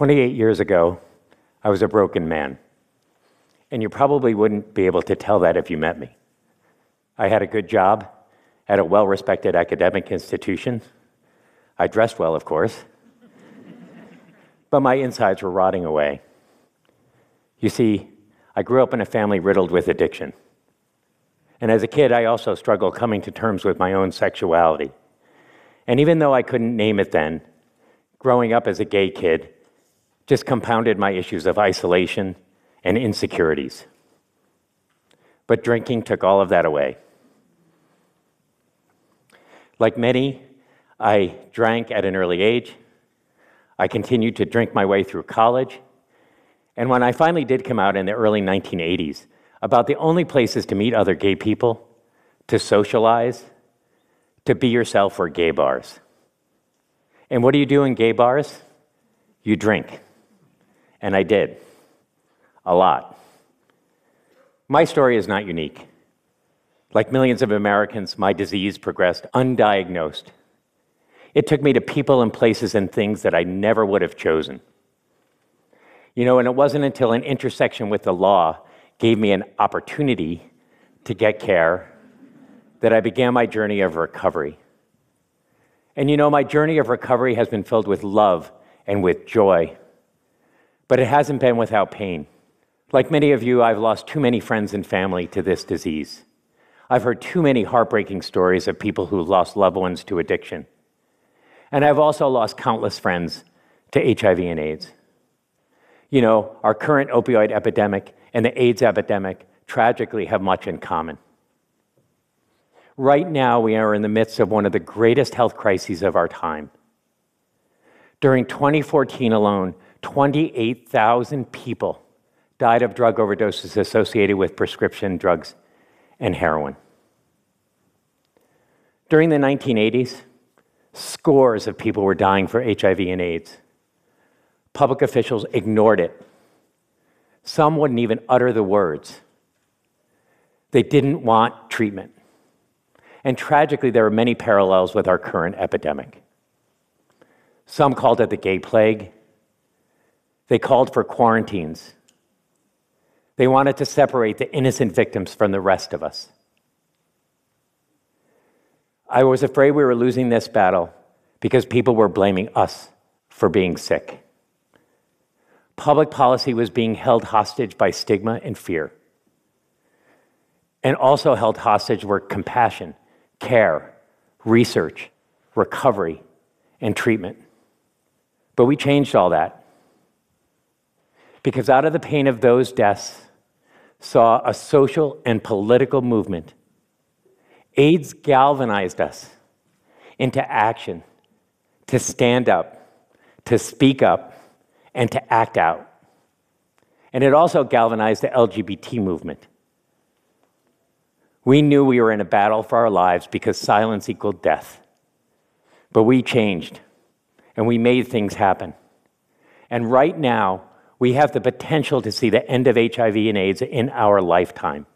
28 years ago, I was a broken man. And you probably wouldn't be able to tell that if you met me. I had a good job at a well respected academic institution. I dressed well, of course. but my insides were rotting away. You see, I grew up in a family riddled with addiction. And as a kid, I also struggled coming to terms with my own sexuality. And even though I couldn't name it then, growing up as a gay kid just compounded my issues of isolation and insecurities. But drinking took all of that away. Like many, I drank at an early age. I continued to drink my way through college. And when I finally did come out in the early 1980s, about the only places to meet other gay people, to socialize, to be yourself were gay bars. And what do you do in gay bars? You drink. And I did. A lot. My story is not unique. Like millions of Americans, my disease progressed undiagnosed. It took me to people and places and things that I never would have chosen. You know, and it wasn't until an intersection with the law gave me an opportunity to get care that I began my journey of recovery. And you know, my journey of recovery has been filled with love and with joy, but it hasn't been without pain. Like many of you, I've lost too many friends and family to this disease. I've heard too many heartbreaking stories of people who lost loved ones to addiction. And I've also lost countless friends to HIV and AIDS. You know, our current opioid epidemic and the AIDS epidemic tragically have much in common. Right now, we are in the midst of one of the greatest health crises of our time. During 2014 alone, 28,000 people died of drug overdoses associated with prescription drugs and heroin. During the 1980s, scores of people were dying for HIV and AIDS. Public officials ignored it. Some wouldn't even utter the words. They didn't want treatment. And tragically, there are many parallels with our current epidemic. Some called it the gay plague. They called for quarantines. They wanted to separate the innocent victims from the rest of us. I was afraid we were losing this battle because people were blaming us for being sick. Public policy was being held hostage by stigma and fear. And also held hostage were compassion, care, research, recovery, and treatment. But we changed all that. Because out of the pain of those deaths, saw a social and political movement. AIDS galvanized us into action to stand up, to speak up, and to act out. And it also galvanized the LGBT movement. We knew we were in a battle for our lives because silence equaled death. But we changed and we made things happen. And right now, we have the potential to see the end of HIV and AIDS in our lifetime.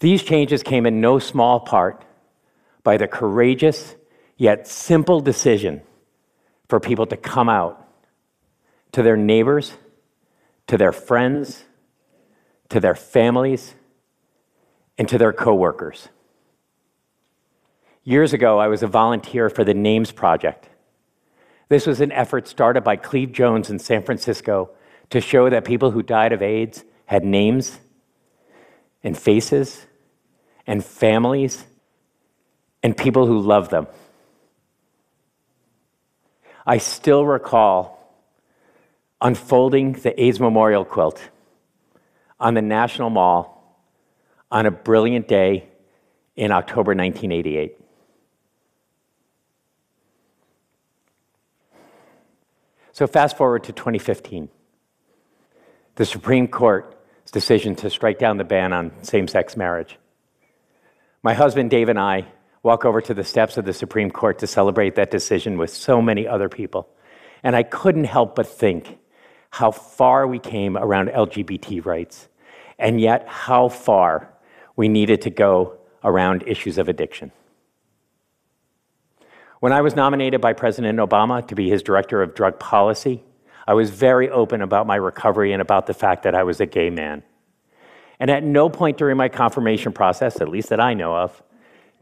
These changes came in no small part by the courageous yet simple decision for people to come out to their neighbors, to their friends, to their families, and to their coworkers. Years ago, I was a volunteer for the NAMES Project this was an effort started by Cleve Jones in San Francisco to show that people who died of AIDS had names and faces and families and people who loved them. I still recall unfolding the AIDS memorial quilt on the National Mall on a brilliant day in October 1988. So, fast forward to 2015. The Supreme Court's decision to strike down the ban on same sex marriage. My husband Dave and I walk over to the steps of the Supreme Court to celebrate that decision with so many other people. And I couldn't help but think how far we came around LGBT rights, and yet how far we needed to go around issues of addiction. When I was nominated by President Obama to be his director of drug policy, I was very open about my recovery and about the fact that I was a gay man. And at no point during my confirmation process, at least that I know of,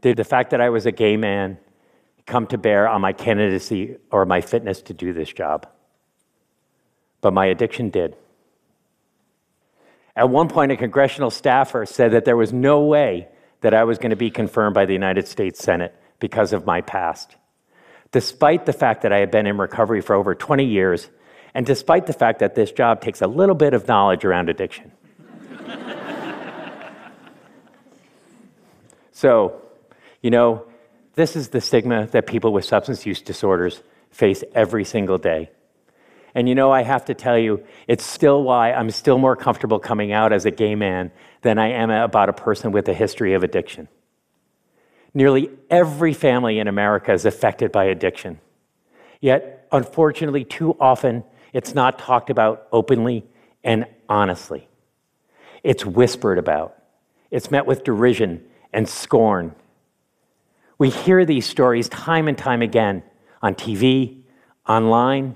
did the fact that I was a gay man come to bear on my candidacy or my fitness to do this job. But my addiction did. At one point, a congressional staffer said that there was no way that I was going to be confirmed by the United States Senate because of my past. Despite the fact that I had been in recovery for over 20 years, and despite the fact that this job takes a little bit of knowledge around addiction. so, you know, this is the stigma that people with substance use disorders face every single day. And you know, I have to tell you, it's still why I'm still more comfortable coming out as a gay man than I am about a person with a history of addiction. Nearly every family in America is affected by addiction. Yet, unfortunately, too often, it's not talked about openly and honestly. It's whispered about. It's met with derision and scorn. We hear these stories time and time again on TV, online,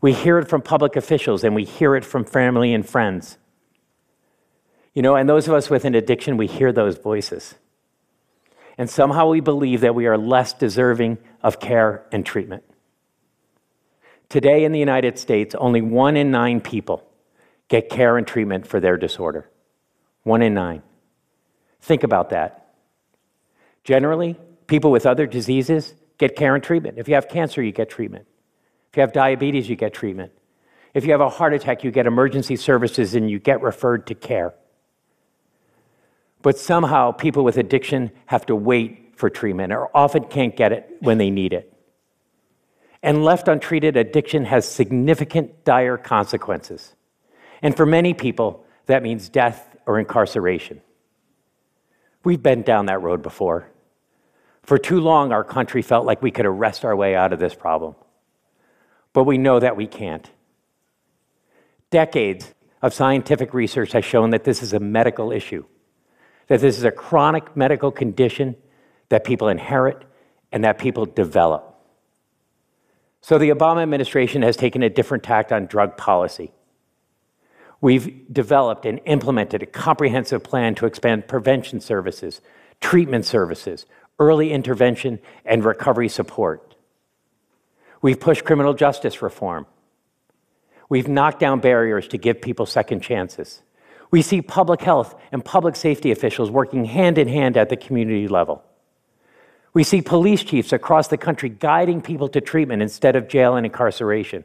we hear it from public officials and we hear it from family and friends. You know, and those of us with an addiction, we hear those voices. And somehow we believe that we are less deserving of care and treatment. Today in the United States, only one in nine people get care and treatment for their disorder. One in nine. Think about that. Generally, people with other diseases get care and treatment. If you have cancer, you get treatment. If you have diabetes, you get treatment. If you have a heart attack, you get emergency services and you get referred to care. But somehow, people with addiction have to wait for treatment or often can't get it when they need it. And left untreated, addiction has significant, dire consequences. And for many people, that means death or incarceration. We've been down that road before. For too long, our country felt like we could arrest our way out of this problem but we know that we can't. Decades of scientific research has shown that this is a medical issue, that this is a chronic medical condition that people inherit and that people develop. So the Obama administration has taken a different tact on drug policy. We've developed and implemented a comprehensive plan to expand prevention services, treatment services, early intervention, and recovery support. We've pushed criminal justice reform. We've knocked down barriers to give people second chances. We see public health and public safety officials working hand in hand at the community level. We see police chiefs across the country guiding people to treatment instead of jail and incarceration.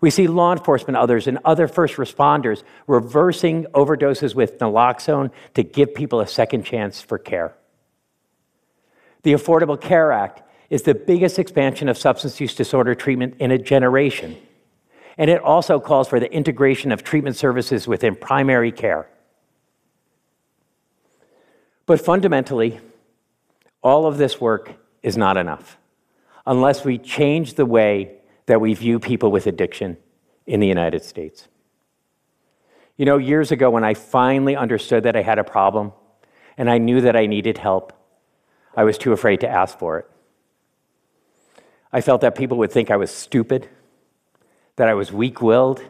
We see law enforcement, others, and other first responders reversing overdoses with naloxone to give people a second chance for care. The Affordable Care Act is the biggest expansion of substance use disorder treatment in a generation. And it also calls for the integration of treatment services within primary care. But fundamentally, all of this work is not enough unless we change the way that we view people with addiction in the United States. You know, years ago, when I finally understood that I had a problem and I knew that I needed help, I was too afraid to ask for it. I felt that people would think I was stupid, that I was weak willed,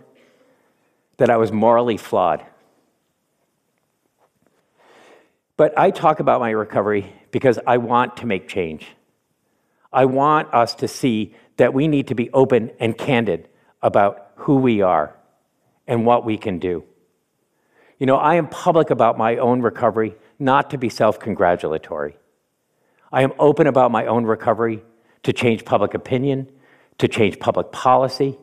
that I was morally flawed. But I talk about my recovery because I want to make change. I want us to see that we need to be open and candid about who we are and what we can do. You know, I am public about my own recovery, not to be self congratulatory. I am open about my own recovery to change public opinion, to change public policy,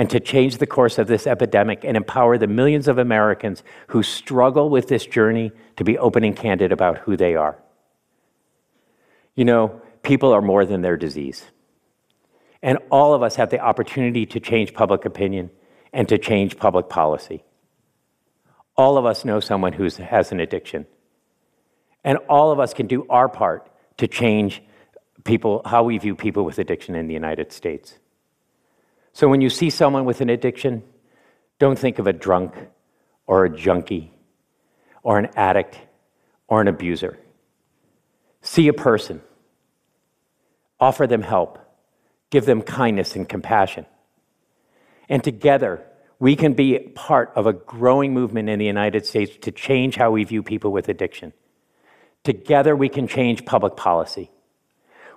and to change the course of this epidemic and empower the millions of Americans who struggle with this journey to be open and candid about who they are. You know, people are more than their disease. And all of us have the opportunity to change public opinion and to change public policy. All of us know someone who has an addiction. And all of us can do our part to change people, how we view people with addiction in the United States. So when you see someone with an addiction, don't think of a drunk or a junkie or an addict or an abuser. See a person, offer them help, give them kindness and compassion. And together, we can be part of a growing movement in the United States to change how we view people with addiction. Together, we can change public policy.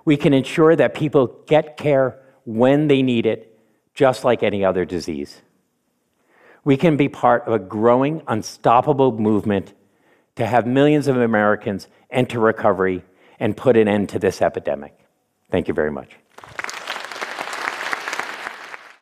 We can ensure that people get care when they need it, just like any other disease. We can be part of a growing, unstoppable movement to have millions of Americans enter recovery and put an end to this epidemic. Thank you very much.